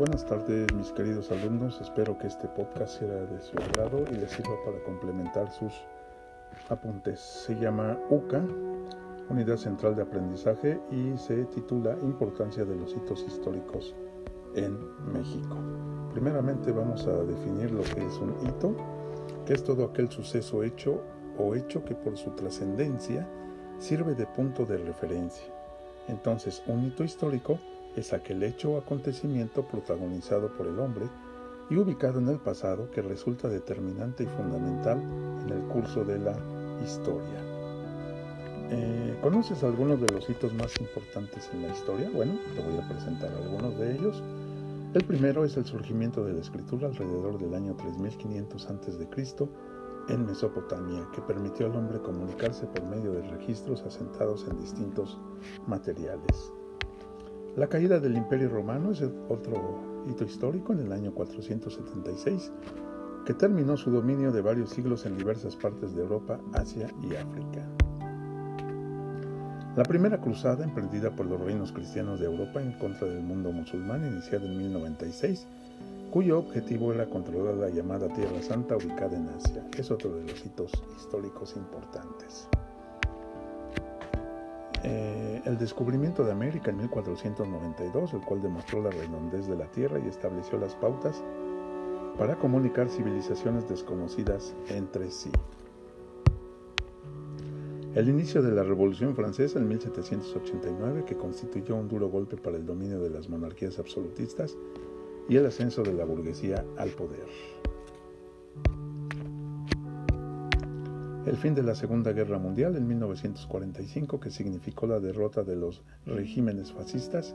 Buenas tardes mis queridos alumnos, espero que este podcast sea de su agrado y les sirva para complementar sus apuntes. Se llama UCA, Unidad Central de Aprendizaje, y se titula Importancia de los hitos históricos en México. Primeramente vamos a definir lo que es un hito, que es todo aquel suceso hecho o hecho que por su trascendencia sirve de punto de referencia. Entonces, un hito histórico es aquel hecho o acontecimiento protagonizado por el hombre y ubicado en el pasado que resulta determinante y fundamental en el curso de la historia. Eh, ¿Conoces algunos de los hitos más importantes en la historia? Bueno, te voy a presentar algunos de ellos. El primero es el surgimiento de la escritura alrededor del año 3500 a.C. en Mesopotamia, que permitió al hombre comunicarse por medio de registros asentados en distintos materiales. La caída del Imperio Romano es otro hito histórico en el año 476, que terminó su dominio de varios siglos en diversas partes de Europa, Asia y África. La primera cruzada emprendida por los reinos cristianos de Europa en contra del mundo musulmán, iniciada en 1096, cuyo objetivo era controlar la llamada Tierra Santa ubicada en Asia, es otro de los hitos históricos importantes. Eh, el descubrimiento de América en 1492, el cual demostró la redondez de la Tierra y estableció las pautas para comunicar civilizaciones desconocidas entre sí. El inicio de la Revolución Francesa en 1789, que constituyó un duro golpe para el dominio de las monarquías absolutistas y el ascenso de la burguesía al poder. El fin de la Segunda Guerra Mundial en 1945, que significó la derrota de los regímenes fascistas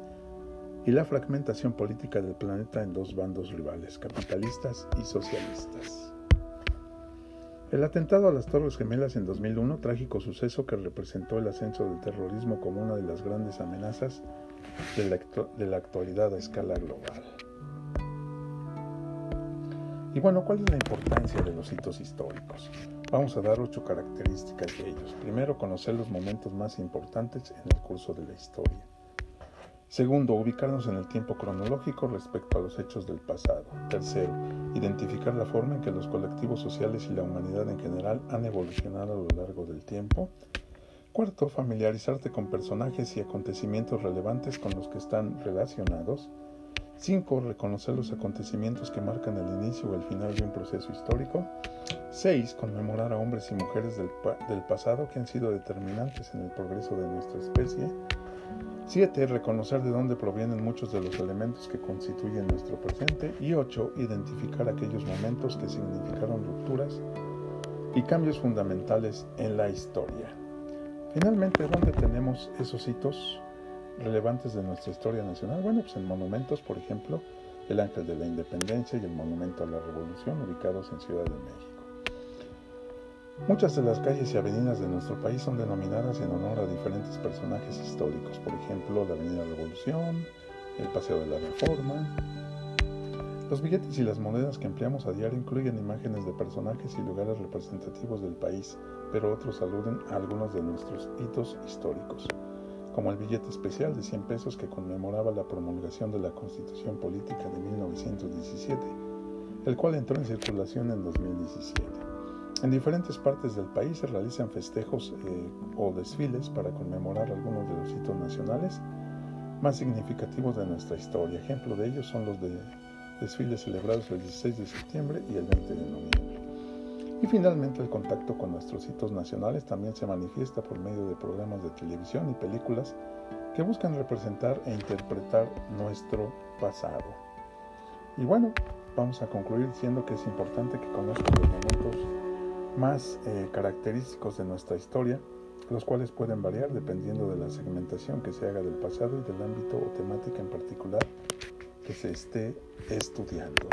y la fragmentación política del planeta en dos bandos rivales, capitalistas y socialistas. El atentado a las Torres Gemelas en 2001, trágico suceso que representó el ascenso del terrorismo como una de las grandes amenazas de la, de la actualidad a escala global. Y bueno, ¿cuál es la importancia de los hitos históricos? Vamos a dar ocho características de ellos. Primero, conocer los momentos más importantes en el curso de la historia. Segundo, ubicarnos en el tiempo cronológico respecto a los hechos del pasado. Tercero, identificar la forma en que los colectivos sociales y la humanidad en general han evolucionado a lo largo del tiempo. Cuarto, familiarizarte con personajes y acontecimientos relevantes con los que están relacionados. 5. Reconocer los acontecimientos que marcan el inicio o el final de un proceso histórico. 6. Conmemorar a hombres y mujeres del, pasado que han sido determinantes en el progreso de nuestra especie. 7. Reconocer de dónde provienen muchos de los elementos que constituyen nuestro presente. Y 8. Identificar aquellos momentos que significaron rupturas y cambios fundamentales en la historia. Finalmente, ¿dónde tenemos esos hitos? Relevantes de nuestra historia nacional? Bueno, pues en monumentos, por ejemplo, el Ángel de la Independencia y el Monumento a la Revolución, ubicados en Ciudad de México. Muchas de las calles y avenidas de nuestro país son denominadas en honor a diferentes personajes históricos, por ejemplo, la Avenida Revolución, el Paseo de la Reforma. Los billetes y las monedas que empleamos a diario incluyen imágenes de personajes y lugares representativos del país, pero otros aluden a algunos de nuestros hitos históricos como el billete especial de 100 pesos que conmemoraba la promulgación de la Constitución Política de 1917, el cual entró en circulación en 2017. En diferentes partes del país se realizan festejos eh, o desfiles para conmemorar algunos de los hitos nacionales más significativos de nuestra historia. Ejemplo de ellos son los de desfiles celebrados el 16 de septiembre y el 20 de noviembre. Y finalmente el contacto con nuestros hitos nacionales también se manifiesta por medio de programas de televisión y películas que buscan representar e interpretar nuestro pasado. Y bueno, vamos a concluir diciendo que es importante que conozcan los momentos más eh, característicos de nuestra historia, los cuales pueden variar dependiendo de la segmentación que se haga del pasado y del ámbito o temática en particular que se esté estudiando.